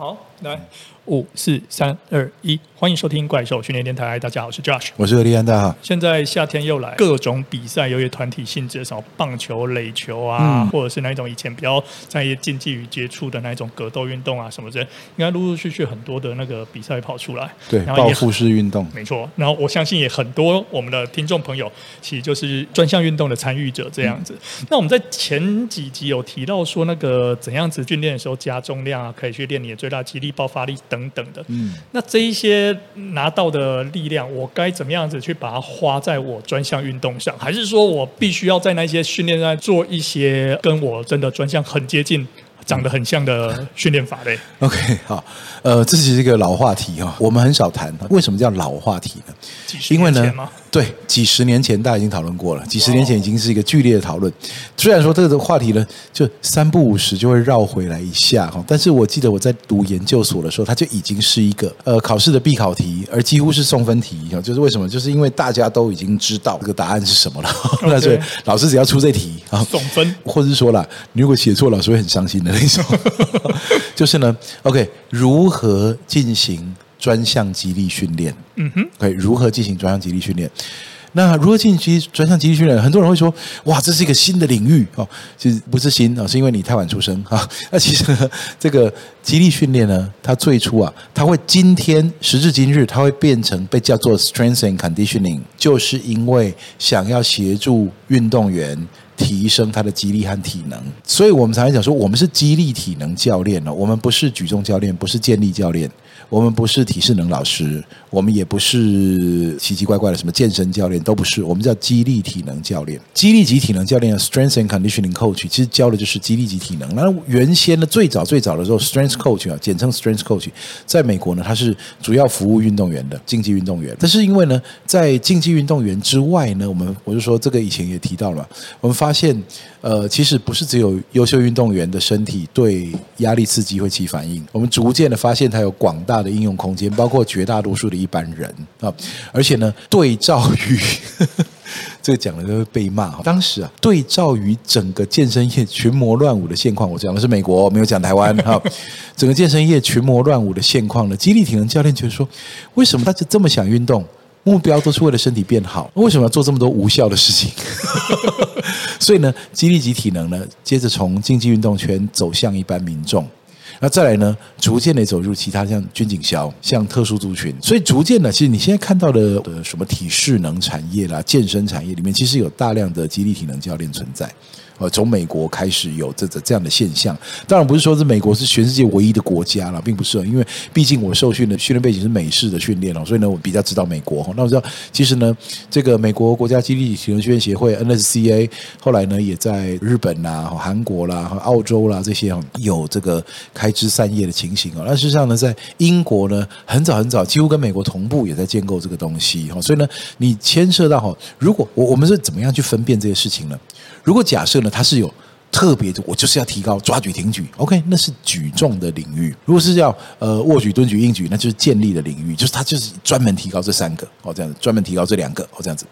好，来五四三二一，欢迎收听怪兽训练电台。大家好，我是 Josh，我是何立安，大家好。现在夏天又来，各种比赛，由于团体性质的，什么棒球、垒球啊，嗯、或者是那一种以前比较在意竞技与接触的那一种格斗运动啊，什么的，应该陆陆续续很多的那个比赛跑出来。对，然后报复式运动，没错。然后我相信也很多我们的听众朋友，其实就是专项运动的参与者这样子。嗯、那我们在前几集有提到说，那个怎样子训练的时候加重量啊，可以去练你的最大肌力、爆发力。等等的，嗯，那这一些拿到的力量，我该怎么样子去把它花在我专项运动上？还是说我必须要在那些训练上做一些跟我真的专项很接近？长得很像的训练法嘞。OK，好，呃，这是一个老话题哈，我们很少谈。为什么叫老话题呢？因为呢，对，几十年前大家已经讨论过了，几十年前已经是一个剧烈的讨论。虽然说这个话题呢，就三不五时就会绕回来一下哈，但是我记得我在读研究所的时候，它就已经是一个呃考试的必考题，而几乎是送分题。就是为什么？就是因为大家都已经知道这个答案是什么了，那所以老师只要出这题啊，送分，或者是说了，你如果写错，老师会很伤心的那种。就是呢，OK，如何进行专项激励训练？嗯哼，OK，如何进行专项激励训练？那如何进行专项激励训练？很多人会说，哇，这是一个新的领域哦。其实不是新啊，是因为你太晚出生啊。那其实呢，这个激励训练呢，它最初啊，它会今天时至今日，它会变成被叫做 strength and conditioning，就是因为想要协助运动员。提升他的肌力和体能，所以我们常常讲说，我们是肌力体能教练哦，我们不是举重教练，不是健力教练。我们不是体适能老师，我们也不是奇奇怪怪的什么健身教练，都不是。我们叫肌力体能教练，肌力级体能教练 Strength and Conditioning Coach，其实教的就是肌力级体能。那原先呢，最早最早的时候，Strength Coach 啊，简称 Strength Coach，在美国呢，它是主要服务运动员的竞技运动员。但是因为呢，在竞技运动员之外呢，我们我就说这个以前也提到了，我们发发现。呃，其实不是只有优秀运动员的身体对压力刺激会起反应，我们逐渐的发现它有广大的应用空间，包括绝大多数的一般人啊，而且呢，对照于 这个讲了就会被骂。当时啊，对照于整个健身业群魔乱舞的现况，我讲的是美国，没有讲台湾哈。整个健身业群魔乱舞的现况呢，肌力体能教练觉得说，为什么大家这么想运动？目标都是为了身体变好，为什么要做这么多无效的事情？所以呢，肌力及体能呢，接着从竞技运动圈走向一般民众，那再来呢，逐渐的走入其他像军警消、像特殊族群，所以逐渐的，其实你现在看到的的什么体适能产业啦、健身产业里面，其实有大量的肌力体能教练存在。呃，从美国开始有这这这样的现象，当然不是说是美国是全世界唯一的国家了，并不是，因为毕竟我受训的训练背景是美式的训练哦，所以呢，我比较知道美国。那我知道，其实呢，这个美国国家肌力体能训练协会 NSCA 后来呢，也在日本啦、韩国啦、澳洲啦这些有这个开枝散叶的情形哦。那事实上呢，在英国呢，很早很早，几乎跟美国同步，也在建构这个东西。所以呢，你牵涉到哈，如果我我们是怎么样去分辨这些事情呢？如果假设呢，它是有特别的，我就是要提高抓举挺举，OK，那是举重的领域；如果是要呃握举、蹲举、硬举，那就是健力的领域，就是它就是专门提高这三个。哦，这样子专门提高这两个。哦，这样子。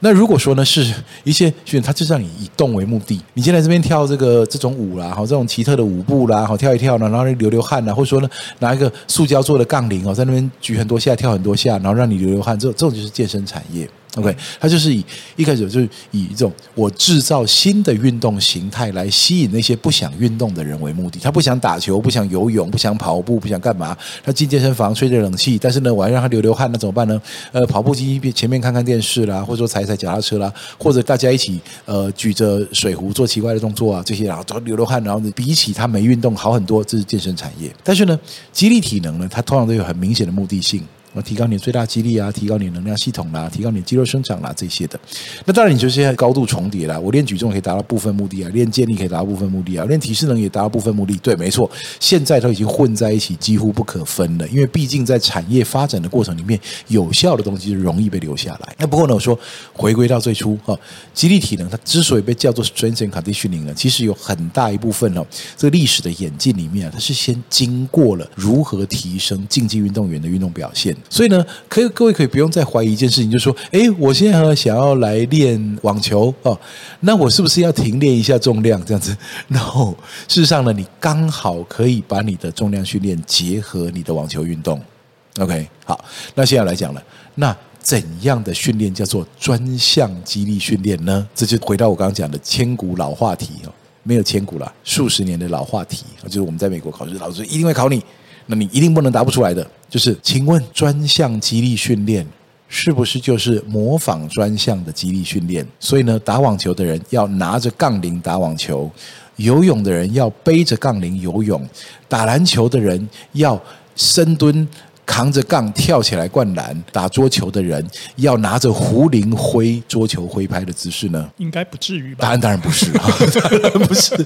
那如果说呢，是一些训练，他就是让你以动为目的，你先来这边跳这个这种舞啦，好这种奇特的舞步啦，好跳一跳呢，然后流流汗呐，或者说呢拿一个塑胶做的杠铃哦，在那边举很多下，跳很多下，然后让你流流汗，这这种就是健身产业。OK，他就是以一开始就是以一种我制造新的运动形态来吸引那些不想运动的人为目的。他不想打球，不想游泳，不想跑步，不想干嘛。他进健身房吹着冷气，但是呢，我还让他流流汗，那怎么办呢？呃，跑步机前面看看电视啦，或者说踩踩脚踏车啦，或者大家一起呃举着水壶做奇怪的动作啊，这些然后都流流汗，然后比起他没运动好很多。这是健身产业。但是呢，肌力体能呢，它通常都有很明显的目的性。提高你最大肌力啊，提高你能量系统啦，提高你肌肉生长啦，这些的。那当然，你就现在高度重叠啦。我练举重可以达到部分目的啊，练健力可以达到部分目的啊，练体适能也达到部分目的。对，没错，现在都已经混在一起，几乎不可分了。因为毕竟在产业发展的过程里面，有效的东西是容易被留下来。那不过呢，我说回归到最初哈，肌力体能它之所以被叫做 strength and conditioning 呢，其实有很大一部分哦，这个历史的演进里面啊，它是先经过了如何提升竞技运动员的运动表现。所以呢，可以各位可以不用再怀疑一件事情，就是说，哎，我现在想要来练网球哦，那我是不是要停练一下重量这样子？然后事实上呢，你刚好可以把你的重量训练结合你的网球运动。OK，好，那现在来讲了，那怎样的训练叫做专项肌力训练呢？这就回到我刚刚讲的千古老话题哦，没有千古了，数十年的老话题，就是我们在美国考试，老师一定会考你。那你一定不能答不出来的，就是，请问专项激励训练是不是就是模仿专项的激励训练？所以呢，打网球的人要拿着杠铃打网球，游泳的人要背着杠铃游泳，打篮球的人要深蹲。扛着杠跳起来灌篮，打桌球的人要拿着壶铃挥桌球挥拍的姿势呢？应该不至于吧？答案 当然不是，当然不是，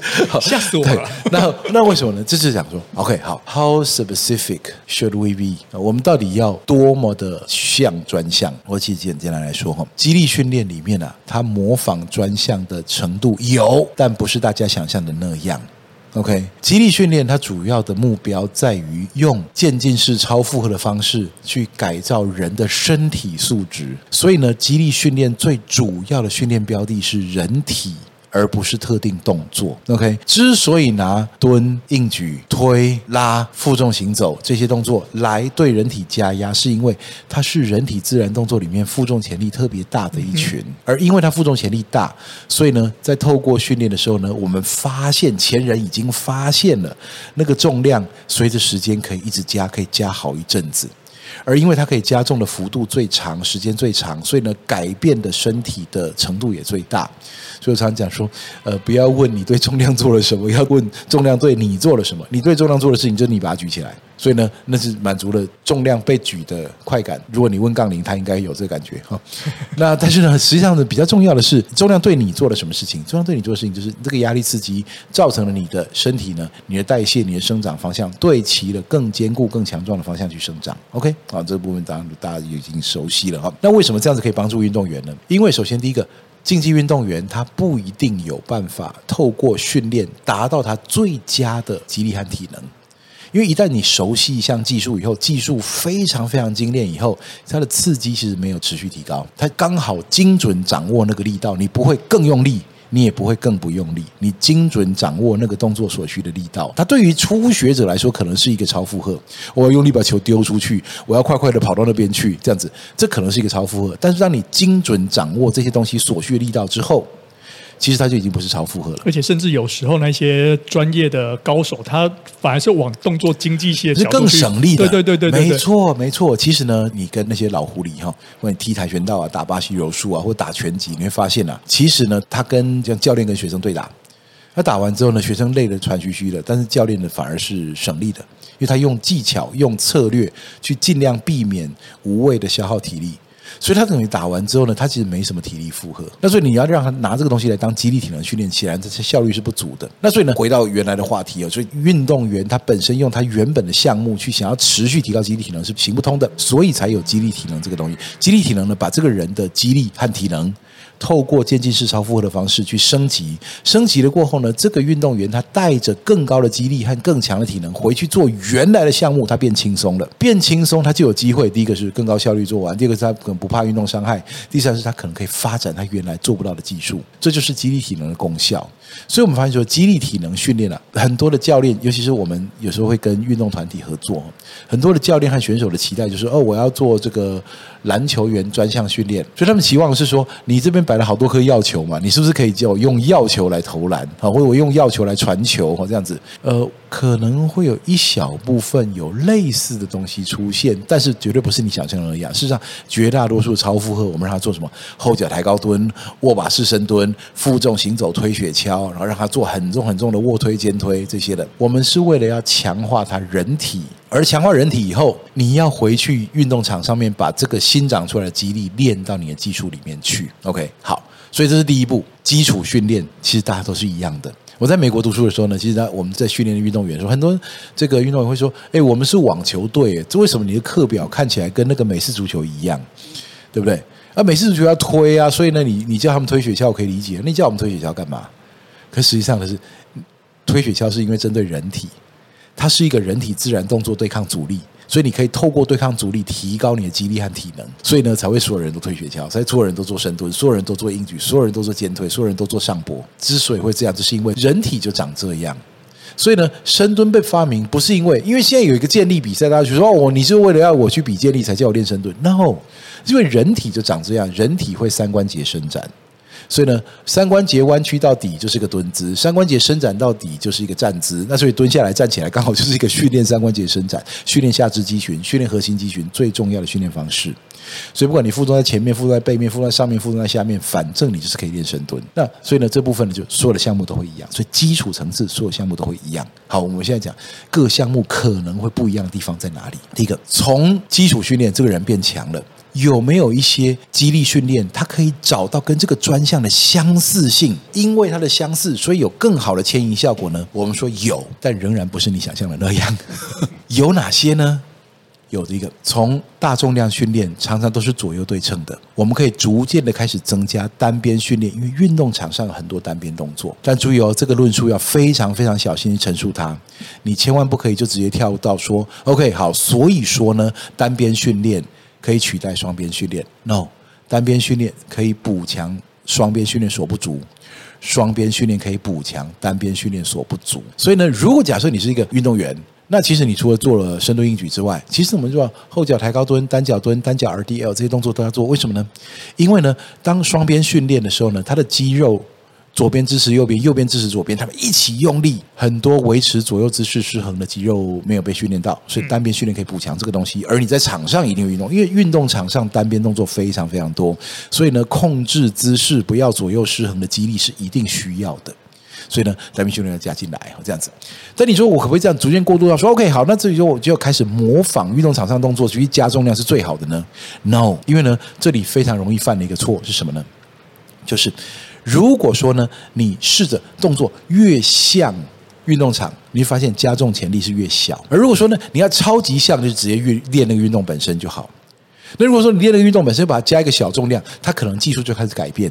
吓死我了。那那为什么呢？这是想说，OK，好，How specific should we be？我们到底要多么的像专项？我其实简简单来说哈，肌力训练里面啊，它模仿专项的程度有，但不是大家想象的那样。OK，激励训练它主要的目标在于用渐进式超负荷的方式去改造人的身体素质，所以呢，激励训练最主要的训练标的是人体。而不是特定动作。OK，之所以拿蹲、硬举、推、拉、负重行走这些动作来对人体加压，是因为它是人体自然动作里面负重潜力特别大的一群。而因为它负重潜力大，所以呢，在透过训练的时候呢，我们发现前人已经发现了那个重量随着时间可以一直加，可以加好一阵子。而因为它可以加重的幅度最长，时间最长，所以呢，改变的身体的程度也最大。所以常常讲说，呃，不要问你对重量做了什么，要问重量对你做了什么。你对重量做的事情，就是你把它举起来。所以呢，那是满足了重量被举的快感。如果你问杠铃，它应该有这个感觉哈。那但是呢，实际上呢，比较重要的是，重量对你做了什么事情？重量对你做的事情，就是这个压力刺激造成了你的身体呢，你的代谢、你的生长方向对齐了更坚固、更强壮的方向去生长。OK，好，这个部分当然大家已经熟悉了哈。那为什么这样子可以帮助运动员呢？因为首先第一个，竞技运动员他不一定有办法透过训练达到他最佳的肌力和体能。因为一旦你熟悉一项技术以后，技术非常非常精炼以后，它的刺激其实没有持续提高，它刚好精准掌握那个力道，你不会更用力，你也不会更不用力，你精准掌握那个动作所需的力道。它对于初学者来说，可能是一个超负荷，我要用力把球丢出去，我要快快的跑到那边去，这样子，这可能是一个超负荷。但是当你精准掌握这些东西所需的力道之后，其实它就已经不是超负荷了，而且甚至有时候那些专业的高手，他反而是往动作经济性的是更省力的。对对对对，没错没错。其实呢，你跟那些老狐狸哈，或者踢跆拳道啊、打巴西柔术啊，或者打拳击，你会发现啊，其实呢，他跟像教练跟学生对打，他打完之后呢，学生累得喘吁吁的，但是教练呢反而是省力的，因为他用技巧、用策略去尽量避免无谓的消耗体力。所以他等于打完之后呢，他其实没什么体力负荷。那所以你要让他拿这个东西来当激励体能训练，起来这些效率是不足的。那所以呢，回到原来的话题哦，所以运动员他本身用他原本的项目去想要持续提高激励体能是行不通的，所以才有激励体能这个东西。激励体能呢，把这个人的激励和体能。透过渐进式超负荷的方式去升级，升级了过后呢，这个运动员他带着更高的肌力和更强的体能回去做原来的项目，他变轻松了，变轻松他就有机会。第一个是更高效率做完，第二个是他可能不怕运动伤害，第三是他可能可以发展他原来做不到的技术，这就是肌力体能的功效。所以我们发现说，激励体能训练啊，很多的教练，尤其是我们有时候会跟运动团体合作，很多的教练和选手的期待就是哦，我要做这个。篮球员专项训练，所以他们期望是说，你这边摆了好多颗药球嘛，你是不是可以叫我用药球来投篮啊，或者我用药球来传球，或这样子？呃，可能会有一小部分有类似的东西出现，但是绝对不是你想象的那样。事实上，绝大多数超负荷，我们让他做什么？后脚抬高蹲、握把式深蹲、负重行走、推雪橇，然后让他做很重很重的卧推、肩推这些的。我们是为了要强化他人体。而强化人体以后，你要回去运动场上面把这个新长出来的肌力练到你的技术里面去。OK，好，所以这是第一步，基础训练其实大家都是一样的。我在美国读书的时候呢，其实我们在训练的运动员说，很多这个运动员会说：“哎，我们是网球队，这为什么你的课表看起来跟那个美式足球一样？对不对？啊，美式足球要推啊，所以呢，你你叫他们推雪橇，我可以理解。那你叫我们推雪橇干嘛？可实际上的是，推雪橇是因为针对人体。它是一个人体自然动作对抗阻力，所以你可以透过对抗阻力提高你的肌力和体能，所以呢才会所有人都推雪橇，所以所有人都做深蹲，所有人都做硬举，所有人都做肩推，所有人都做上坡。之所以会这样，就是因为人体就长这样。所以呢，深蹲被发明不是因为，因为现在有一个健力比赛，大家就说哦，你是为了要我去比健力才叫我练深蹲？No，因为人体就长这样，人体会三关节伸展。所以呢，三关节弯曲到底就是一个蹲姿，三关节伸展到底就是一个站姿。那所以蹲下来、站起来，刚好就是一个训练三关节伸展、训练下肢肌群、训练核心肌群最重要的训练方式。所以不管你负重在前面、负重在背面、负重在上面、负重在下面，反正你就是可以练深蹲。那所以呢，这部分呢，就所有的项目都会一样。所以基础层次所有项目都会一样。好，我们现在讲各项目可能会不一样的地方在哪里？第一个，从基础训练，这个人变强了。有没有一些激励训练，它可以找到跟这个专项的相似性？因为它的相似，所以有更好的牵引效果呢？我们说有，但仍然不是你想象的那样。有哪些呢？有这个，从大重量训练常常都是左右对称的，我们可以逐渐的开始增加单边训练，因为运动场上有很多单边动作。但注意哦，这个论述要非常非常小心的陈述它，你千万不可以就直接跳到说，OK，好，所以说呢，单边训练。可以取代双边训练？No，单边训练可以补强双边训练所不足，双边训练可以补强单边训练所不足。所以呢，如果假设你是一个运动员，那其实你除了做了深蹲、硬举之外，其实我们说后脚抬高蹲、单脚蹲、单脚 RDL 这些动作都要做。为什么呢？因为呢，当双边训练的时候呢，它的肌肉。左边支持右边，右边支持左边，他们一起用力，很多维持左右姿势失衡的肌肉没有被训练到，所以单边训练可以补强这个东西。而你在场上一定有运动，因为运动场上单边动作非常非常多，所以呢，控制姿势不要左右失衡的肌力是一定需要的。所以呢，单边训练要加进来，这样子。但你说我可不可以这样逐渐过渡到说，OK，好，那这里说我就要开始模仿运动场上动作，去加重量是最好的呢？No，因为呢，这里非常容易犯的一个错是什么呢？就是。如果说呢，你试着动作越像运动场，你会发现加重潜力是越小。而如果说呢，你要超级像，就直接运练那个运动本身就好。那如果说你练那个运动本身，把它加一个小重量，它可能技术就开始改变。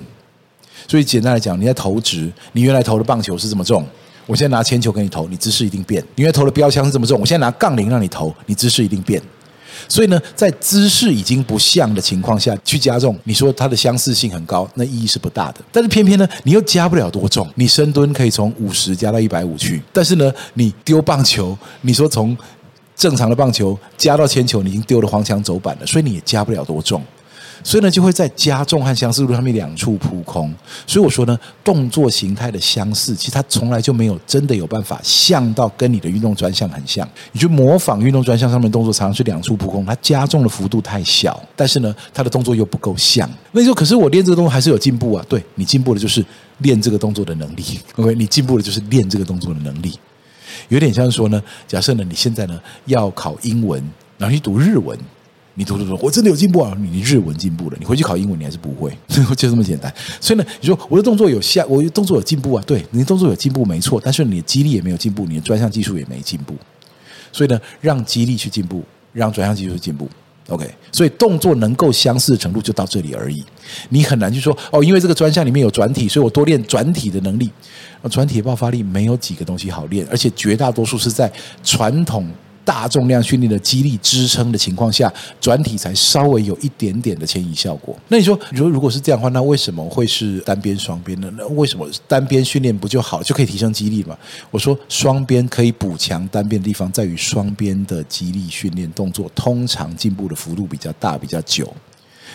所以简单来讲，你在投掷，你原来投的棒球是这么重，我现在拿铅球给你投，你姿势一定变。你原来投的标枪是这么重，我现在拿杠铃让你投，你姿势一定变。所以呢，在姿势已经不像的情况下去加重，你说它的相似性很高，那意义是不大的。但是偏偏呢，你又加不了多重，你深蹲可以从五十加到一百五去，但是呢，你丢棒球，你说从正常的棒球加到铅球，你已经丢了黄墙走板了，所以你也加不了多重。所以呢，就会在加重和相似度上面两处扑空。所以我说呢，动作形态的相似，其实它从来就没有真的有办法像到跟你的运动专项很像。你去模仿运动专项上面动作，常常是两处扑空，它加重的幅度太小，但是呢，它的动作又不够像。那你说，可是我练这个动作还是有进步啊？对，你进步的就是练这个动作的能力。OK，你进步的就是练这个动作的能力。有点像是说呢，假设呢，你现在呢要考英文，然后去读日文。你读读读，我真的有进步啊！你日文进步了，你回去考英文你还是不会，就这么简单。所以呢，你说我的动作有下，我的动作有进步啊？对，你的动作有进步没错，但是你的肌力也没有进步，你的专项技术也没进步。所以呢，让肌力去进步，让专项技术进步。OK，所以动作能够相似的程度就到这里而已。你很难去说哦，因为这个专项里面有转体，所以我多练转体的能力。转体的爆发力没有几个东西好练，而且绝大多数是在传统。大重量训练的肌力支撑的情况下，转体才稍微有一点点的迁移效果。那你说，如如果是这样的话，那为什么会是单边双边呢？那为什么单边训练不就好，就可以提升肌力嘛？我说双边可以补强单边的地方，在于双边的肌力训练动作通常进步的幅度比较大，比较久。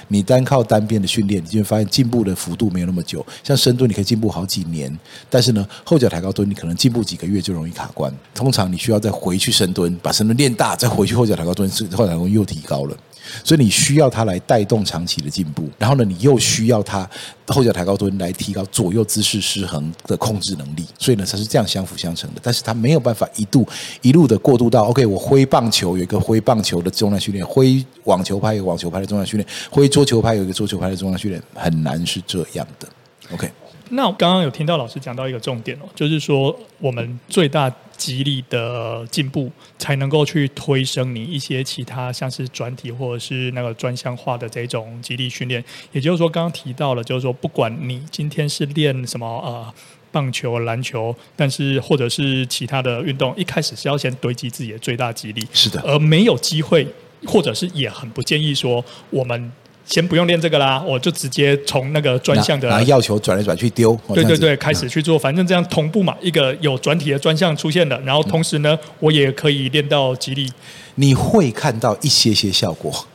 你单靠单边的训练，你就会发现进步的幅度没有那么久。像深蹲，你可以进步好几年，但是呢，后脚抬高蹲，你可能进步几个月就容易卡关。通常你需要再回去深蹲，把深蹲练大，再回去后脚抬高蹲，后脚抬高又提高了。所以你需要它来带动长期的进步，然后呢，你又需要它后脚抬高蹲来提高左右姿势失衡的控制能力。所以呢，它是这样相辅相成的。但是它没有办法一度一路的过渡到 OK，我挥棒球有一个挥棒球的重量训练，挥网球拍有网球拍的重量训练，挥桌球拍有一个桌球拍的重量训练，很难是这样的。OK。那我刚刚有听到老师讲到一个重点哦，就是说我们最大激励的进步，才能够去推升你一些其他像是转体或者是那个专项化的这种激励训练。也就是说，刚刚提到了，就是说不管你今天是练什么呃棒球、篮球，但是或者是其他的运动，一开始是要先堆积自己的最大激励。是的，而没有机会，或者是也很不建议说我们。先不用练这个啦，我就直接从那个专项的拿药球转来转去丢，对对对，开始去做，反正这样同步嘛，一个有转体的专项出现了，然后同时呢，我也可以练到肌力。你会看到一些些效果，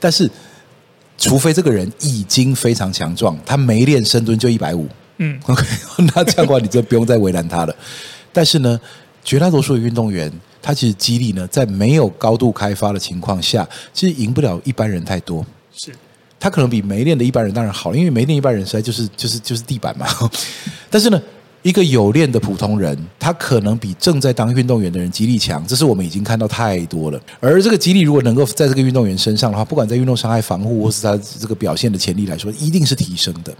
但是除非这个人已经非常强壮，他没练深蹲就一百五，嗯，OK，那这样的话你就不用再为难他了。但是呢，绝大多数的运动员，他其实肌力呢，在没有高度开发的情况下，其实赢不了一般人太多，是。他可能比没练的一般人当然好，因为没练一般人实在就是就是就是地板嘛。但是呢，一个有练的普通人，他可能比正在当运动员的人肌力强，这是我们已经看到太多了。而这个肌力如果能够在这个运动员身上的话，不管在运动伤害防护或是他这个表现的潜力来说，一定是提升的。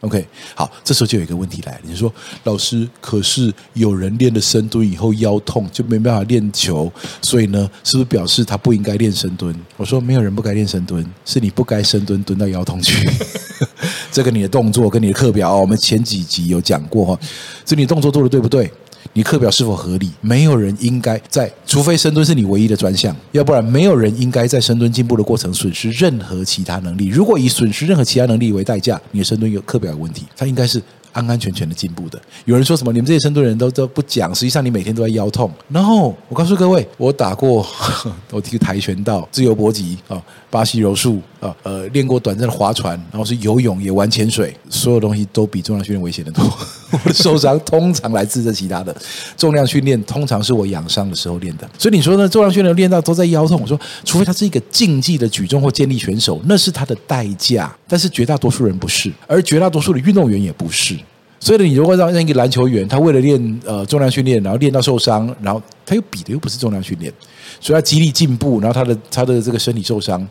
OK，好，这时候就有一个问题来了，你说老师，可是有人练了深蹲以后腰痛，就没办法练球，所以呢，是不是表示他不应该练深蹲？我说没有人不该练深蹲，是你不该深蹲蹲到腰痛去。这个你的动作跟你的课表，我们前几集有讲过哈，这你动作做的对不对？你课表是否合理？没有人应该在，除非深蹲是你唯一的专项，要不然没有人应该在深蹲进步的过程损失任何其他能力。如果以损失任何其他能力为代价，你的深蹲有课表有问题，它应该是。安安全全的进步的。有人说什么？你们这些深蹲人都都不讲，实际上你每天都在腰痛。然后我告诉各位，我打过，我踢跆拳道、自由搏击啊、巴西柔术啊，呃，练过短暂的划船，然后是游泳，也玩潜水，所有东西都比重量训练危险的多。我的受伤通常来自这其他的，重量训练通常是我养伤的时候练的。所以你说呢？重量训练练到都在腰痛。我说，除非他是一个竞技的举重或健力选手，那是他的代价。但是绝大多数人不是，而绝大多数的运动员也不是。所以呢，你如果让让一个篮球员，他为了练呃重量训练，然后练到受伤，然后他又比的又不是重量训练，所以他肌力进步，然后他的他的这个身体受伤，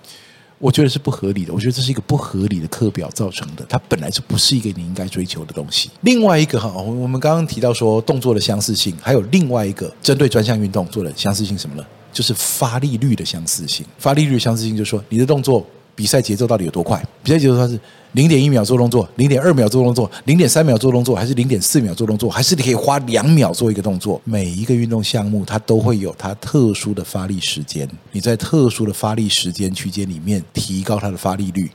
我觉得是不合理的。我觉得这是一个不合理的课表造成的，它本来就不是一个你应该追求的东西。另外一个哈，我们刚刚提到说动作的相似性，还有另外一个针对专项运动做的相似性什么呢？就是发力率的相似性。发力率相似性就是说你的动作。比赛节奏到底有多快？比赛节奏它是零点一秒做动作，零点二秒做动作，零点三秒做动作，还是零点四秒做动作？还是你可以花两秒做一个动作？每一个运动项目它都会有它特殊的发力时间，你在特殊的发力时间区间里面提高它的发力率。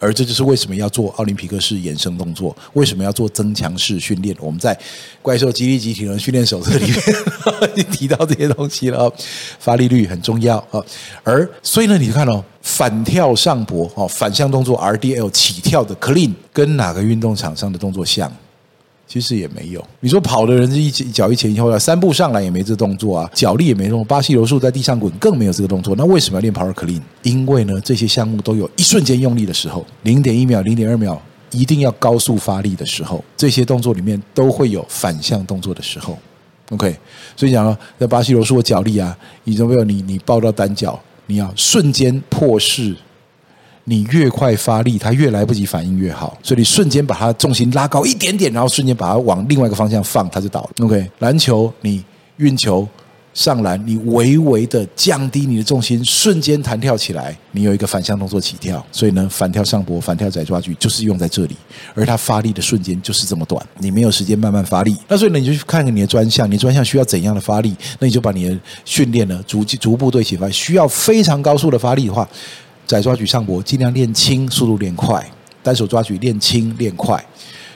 而这就是为什么要做奥林匹克式衍生动作，为什么要做增强式训练？我们在《怪兽激励集体能训练手册》里面 已经提到这些东西了。发力率很重要啊。而所以呢，你就看哦，反跳上搏哦，反向动作 RDL 起跳的 clean 跟哪个运动场上的动作像？其实也没有，你说跑的人是一脚一前一后的，三步上来也没这动作啊，脚力也没用，巴西柔术在地上滚更没有这个动作。那为什么要练 Power Clean？因为呢，这些项目都有一瞬间用力的时候，零点一秒、零点二秒，一定要高速发力的时候，这些动作里面都会有反向动作的时候。OK，所以讲了，在巴西柔术的脚力啊，你有没有你你抱到单脚，你要瞬间破势。你越快发力，它越来不及反应越好，所以你瞬间把它重心拉高一点点，然后瞬间把它往另外一个方向放，它就倒了。OK，篮球你运球上篮，你微微的降低你的重心，瞬间弹跳起来，你有一个反向动作起跳，所以呢，反跳上搏、反跳窄抓举就是用在这里，而它发力的瞬间就是这么短，你没有时间慢慢发力。那所以呢，你就去看看你的专项，你专项需要怎样的发力，那你就把你的训练呢逐逐步对起发，需要非常高速的发力的话。窄抓举上搏尽量练轻，速度练快；单手抓举练轻练快。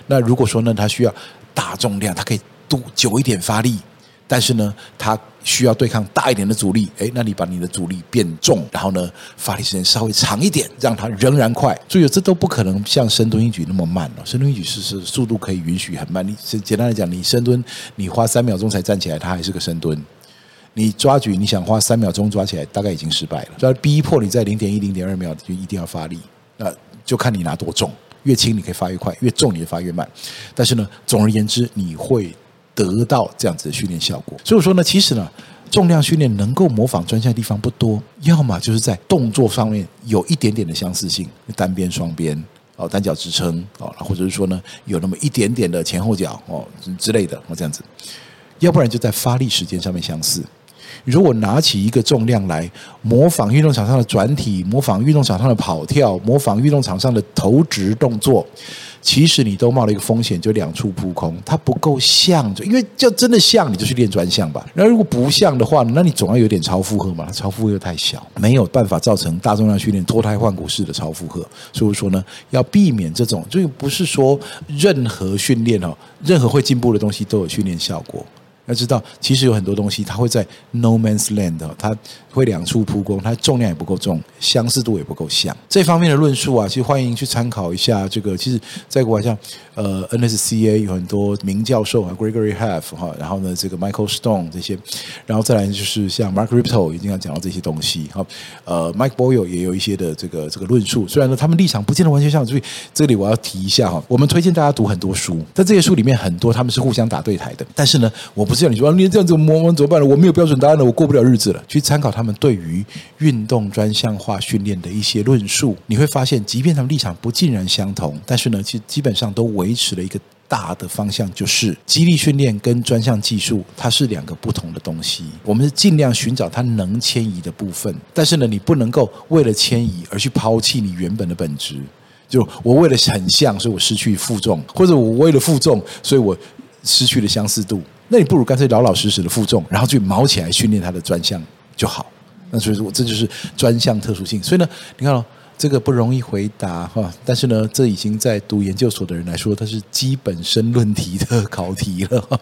那如果说呢，它需要大重量，它可以多久一点发力，但是呢，它需要对抗大一点的阻力。诶，那你把你的阻力变重，然后呢，发力时间稍微长一点，让它仍然快。注意，这都不可能像深蹲一举那么慢了。深蹲一举是是速度可以允许很慢。你简单来讲，你深蹲你花三秒钟才站起来，它还是个深蹲。你抓举，你想花三秒钟抓起来，大概已经失败了。所以逼迫你在零点一、零点二秒就一定要发力，那就看你拿多重，越轻你可以发越快，越重你就发越慢。但是呢，总而言之，你会得到这样子的训练效果。所以说呢，其实呢，重量训练能够模仿专项的地方不多，要么就是在动作上面有一点点的相似性，单边、双边哦，单脚支撑哦，或者是说呢，有那么一点点的前后脚哦之类的哦，这样子。要不然就在发力时间上面相似。如果拿起一个重量来模仿运动场上的转体，模仿运动场上的跑跳，模仿运动场上的投掷动作，其实你都冒了一个风险，就两处扑空，它不够像，就因为就真的像，你就去练专项吧。那如果不像的话，那你总要有点超负荷嘛，超负荷又太小，没有办法造成大重量训练脱胎换骨式的超负荷。所以说呢，要避免这种，就不是说任何训练哦，任何会进步的东西都有训练效果。要知道，其实有很多东西它会在 no man's land，它会两处扑空，它重量也不够重，相似度也不够像。这方面的论述啊，其实欢迎去参考一下。这个其实，在国外像呃 NSCA 有很多名教授啊，Gregory Half 哈，然后呢这个 Michael Stone 这些，然后再来就是像 Mark Rippetoe 已经要讲到这些东西哈。呃，Mike Boyle 也有一些的这个这个论述，虽然呢他们立场不见得完全像，所以这里我要提一下哈，我们推荐大家读很多书，在这些书里面很多他们是互相打对台的，但是呢，我不是要你说你这样子摸摸怎么办呢？我没有标准答案了，我过不了日子了。去参考他他们对于运动专项化训练的一些论述，你会发现，即便他们立场不尽然相同，但是呢，其实基本上都维持了一个大的方向，就是激励训练跟专项技术它是两个不同的东西。我们是尽量寻找它能迁移的部分，但是呢，你不能够为了迁移而去抛弃你原本的本质。就我为了很像，所以我失去负重，或者我为了负重，所以我失去了相似度。那你不如干脆老老实实的负重，然后去卯起来训练它的专项就好。那所以说，这就是专项特殊性。所以呢，你看哦，这个不容易回答哈。但是呢，这已经在读研究所的人来说，它是基本申论题的考题了。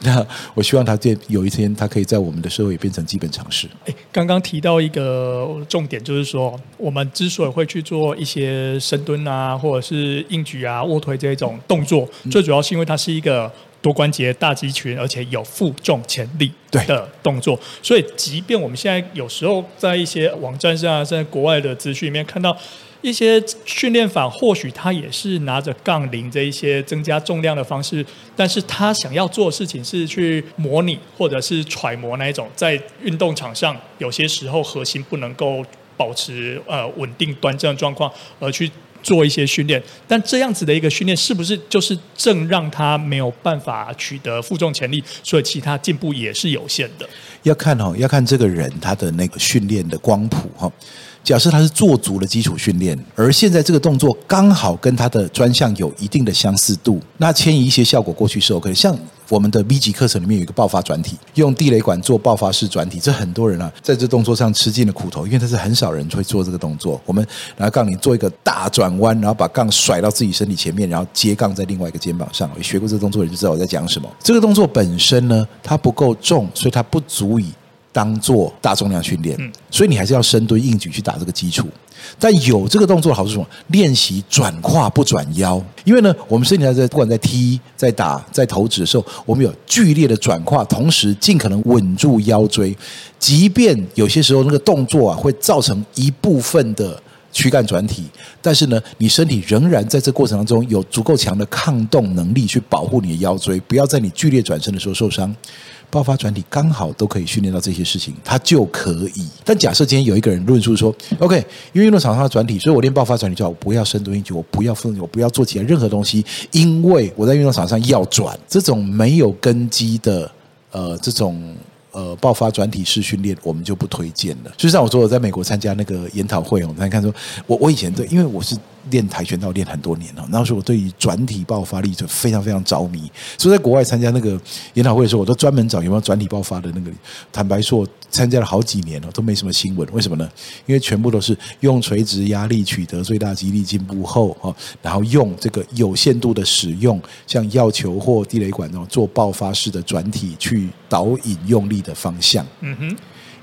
那我希望他这有一天，他可以在我们的社会变成基本常识。哎，刚刚提到一个重点，就是说，我们之所以会去做一些深蹲啊，或者是硬举啊、卧推这种动作，最主要是因为它是一个。多关节大肌群，而且有负重潜力的动作，所以即便我们现在有时候在一些网站上，在国外的资讯里面看到一些训练法，或许他也是拿着杠铃这一些增加重量的方式，但是他想要做的事情是去模拟或者是揣摩那一种在运动场上有些时候核心不能够保持呃稳定端正的状况，而去。做一些训练，但这样子的一个训练是不是就是正让他没有办法取得负重潜力，所以其他进步也是有限的？要看哦，要看这个人他的那个训练的光谱哈。假设他是做足了基础训练，而现在这个动作刚好跟他的专项有一定的相似度，那迁移一些效果过去是 OK。像我们的 V 级课程里面有一个爆发转体，用地雷管做爆发式转体，这很多人啊在这动作上吃尽了苦头，因为他是很少人会做这个动作。我们拿杠铃做一个大转弯，然后把杠甩到自己身体前面，然后接杠在另外一个肩膀上。学过这个动作的人就知道我在讲什么。这个动作本身呢，它不够重，所以它不足以。当做大重量训练，所以你还是要深蹲硬举去打这个基础。但有这个动作的好处是什么？练习转胯不转腰。因为呢，我们身体在不管在踢、在打、在投掷的时候，我们有剧烈的转胯，同时尽可能稳住腰椎。即便有些时候那个动作啊会造成一部分的躯干转体，但是呢，你身体仍然在这过程当中有足够强的抗动能力去保护你的腰椎，不要在你剧烈转身的时候受伤。爆发转体刚好都可以训练到这些事情，他就可以。但假设今天有一个人论述说，OK，因为运动场上的转体，所以我练爆发转体就好，我不要深蹲硬举，我不要负重，我不要做其他任何东西，因为我在运动场上要转。这种没有根基的，呃，这种。呃，爆发转体式训练我们就不推荐了。就像我说，我在美国参加那个研讨会，我们看说，我我以前对，因为我是练跆拳道练很多年了，那时候我对于转体爆发力就非常非常着迷。所以在国外参加那个研讨会的时候，我都专门找有没有转体爆发的那个。坦白说，参加了好几年了，都没什么新闻。为什么呢？因为全部都是用垂直压力取得最大激励进步后，哦，然后用这个有限度的使用，像药球或地雷管那种做爆发式的转体去导引用力的方向，嗯哼，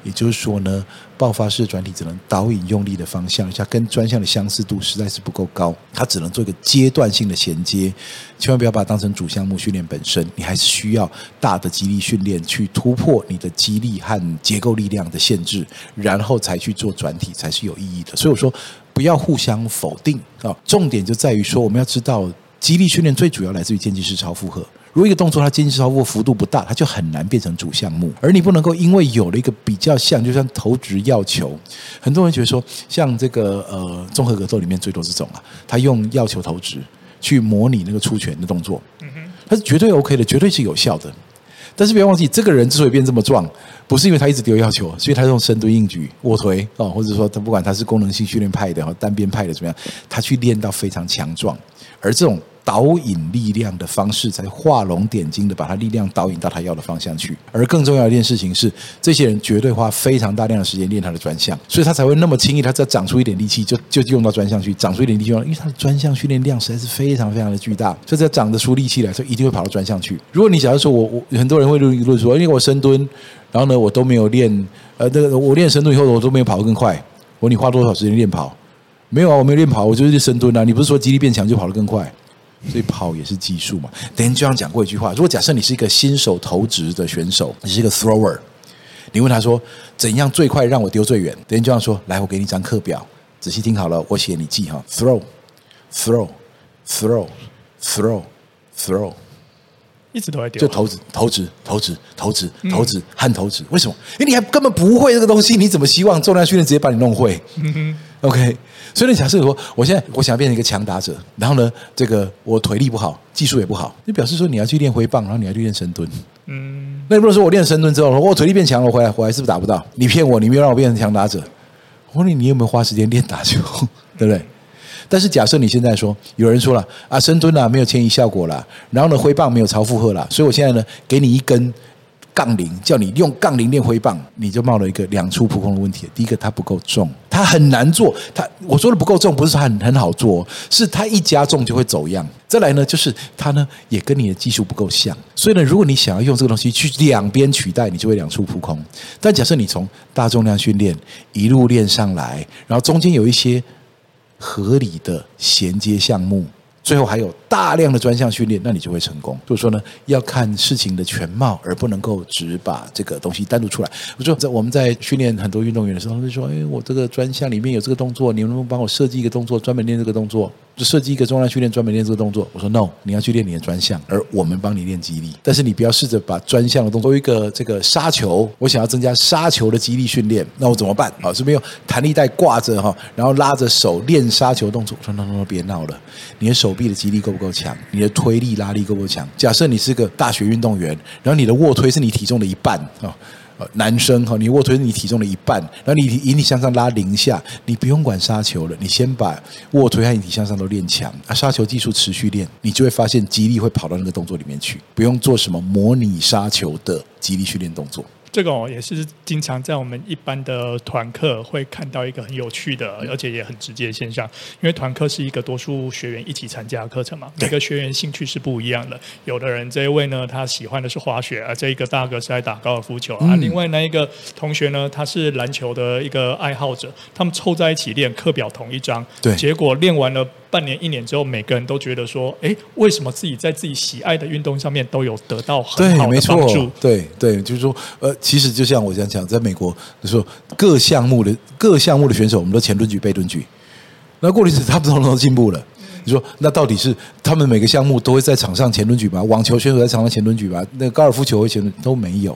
也就是说呢，爆发式转体只能导引用力的方向，它跟专项的相似度实在是不够高，它只能做一个阶段性的衔接，千万不要把它当成主项目训练本身，你还是需要大的肌力训练去突破你的肌力和结构力量的限制，然后才去做转体才是有意义的。所以我说不要互相否定啊，重点就在于说我们要知道肌力训练最主要来自于渐进式超负荷。如果一个动作它渐进式超过幅度不大，它就很难变成主项目。而你不能够因为有了一个比较像，就像投掷药球，很多人觉得说，像这个呃综合格斗里面最多这种啊，他用药球投掷去模拟那个出拳的动作，它是绝对 OK 的，绝对是有效的。但是不要忘记，这个人之所以变这么壮，不是因为他一直丢药球，所以他用深蹲硬举、卧推哦，或者说他不管他是功能性训练派的、单边派的怎么样，他去练到非常强壮，而这种。导引力量的方式，才画龙点睛的把他力量导引到他要的方向去。而更重要一件事情是，这些人绝对花非常大量的时间练他的专项，所以他才会那么轻易，他只要长出一点力气就就用到专项去，长出一点力气，因为他的专项训练量实在是非常非常的巨大，所以只要长得出力气来，就一定会跑到专项去。如果你假如说我我很多人会论论说，因为我深蹲，然后呢我都没有练，呃，那个我练深蹲以后我都没有跑得更快，我说你花多少时间练跑？没有啊，我没有练跑，我就是深蹲啊。你不是说肌力变强就跑得更快？所以跑也是技术嘛。等于就像讲过一句话：如果假设你是一个新手投掷的选手，你是一个 thrower，你问他说怎样最快让我丢最远？等于就像说：来，我给你一张课表，仔细听好了，我写你记哈。Throw，throw，throw，throw，throw，一直都在丢，就投掷，投掷，投掷，投掷，投掷，和投掷。为什么？因为你还根本不会这个东西，你怎么希望重量训练直接把你弄会？嗯哼。OK，所以你假设说，我现在我想要变成一个强打者，然后呢，这个我腿力不好，技术也不好，就表示说你要去练挥棒，然后你要去练深蹲。嗯，那如果说我练深蹲之后，我腿力变强了，我回来我还是不是打不到？你骗我，你没有让我变成强打者。我问你，你有没有花时间练打球？对不对？但是假设你现在说，有人说了啊，深蹲啊没有牵移效果啦，然后呢，挥棒没有超负荷啦，所以我现在呢，给你一根。杠铃叫你用杠铃练挥棒，你就冒了一个两出扑空的问题。第一个，它不够重，它很难做。它我说的不够重，不是说很很好做，是它一加重就会走样。再来呢，就是它呢也跟你的技术不够像。所以呢，如果你想要用这个东西去两边取代，你就会两出扑空。但假设你从大重量训练一路练上来，然后中间有一些合理的衔接项目。最后还有大量的专项训练，那你就会成功。就是说呢，要看事情的全貌，而不能够只把这个东西单独出来。我说，在我们在训练很多运动员的时候，他就说：“哎，我这个专项里面有这个动作，你能不能帮我设计一个动作，专门练这个动作？”就设计一个重量训练专门练这个动作，我说 no，你要去练你的专项，而我们帮你练肌力。但是你不要试着把专项的动作，一个这个杀球，我想要增加杀球的肌力训练，那我怎么办？啊，是没有弹力带挂着哈，然后拉着手练杀球动作。我说 no no no，别闹了，你的手臂的肌力够不够强？你的推力拉力够不够强？假设你是个大学运动员，然后你的卧推是你体重的一半啊。男生哈，你卧推是你体重的一半，然后你引体向上拉零下，你不用管杀球了，你先把卧推和引体向上都练强，啊，杀球技术持续练，你就会发现肌力会跑到那个动作里面去，不用做什么模拟杀球的肌力训练动作。这个哦，也是经常在我们一般的团课会看到一个很有趣的，而且也很直接的现象。因为团课是一个多数学员一起参加的课程嘛，每个学员兴趣是不一样的。有的人这一位呢，他喜欢的是滑雪啊，这一个大哥是在打高尔夫球啊。另外那一个同学呢，他是篮球的一个爱好者，他们凑在一起练，课表同一张，对，结果练完了。半年一年之后，每个人都觉得说：“哎，为什么自己在自己喜爱的运动上面都有得到很好的帮助？”对，对，就是说，呃，其实就像我这样讲，在美国，就是说各项目的各项目的选手，我们都前蹲举、背蹲举，那过去是他们都都进步了。你说，那到底是他们每个项目都会在场上前蹲举吗？网球选手在场上前蹲举吗？那高尔夫球会前蹲都没有，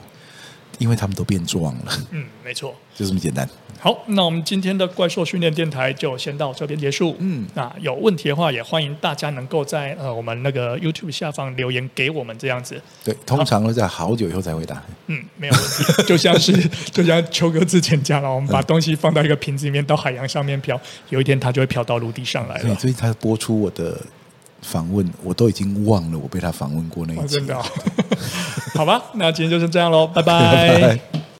因为他们都变壮了。嗯，没错，就这么简单。好，那我们今天的怪兽训练电台就先到这边结束。嗯，那有问题的话，也欢迎大家能够在呃我们那个 YouTube 下方留言给我们这样子。对，通常都在好久以后才回答。嗯，没有问题。就像是就像秋哥之前讲了，我们把东西放到一个瓶子里面，到海洋上面漂，有一天它就会漂到陆地上来了。所以他播出我的访问，我都已经忘了我被他访问过那一次。真的。好吧，那今天就是这样喽，拜拜。拜拜。